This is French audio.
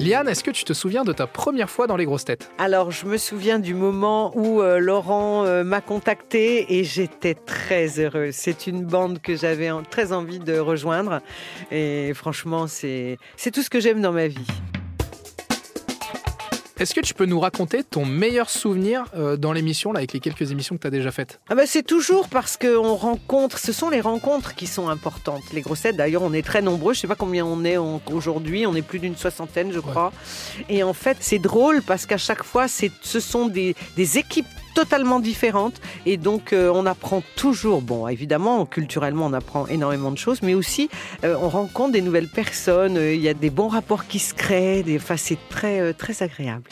Liane, est-ce que tu te souviens de ta première fois dans les grosses têtes? Alors, je me souviens du moment où euh, Laurent euh, m'a contacté et j'étais très heureuse. C'est une bande que j'avais très envie de rejoindre. Et franchement, c'est tout ce que j'aime dans ma vie. Est-ce que tu peux nous raconter ton meilleur souvenir euh, dans l'émission, là, avec les quelques émissions que tu as déjà faites? Ah bah, c'est toujours parce qu'on rencontre, ce sont les rencontres qui sont importantes. Les grossettes, d'ailleurs, on est très nombreux. Je sais pas combien on est aujourd'hui. On est plus d'une soixantaine, je crois. Et en fait, c'est drôle parce qu'à chaque fois, ce sont des, des équipes totalement différentes. Et donc, euh, on apprend toujours. Bon, évidemment, culturellement, on apprend énormément de choses, mais aussi, euh, on rencontre des nouvelles personnes. Euh, Il y a des bons rapports qui se créent. Enfin, c'est très, très agréable.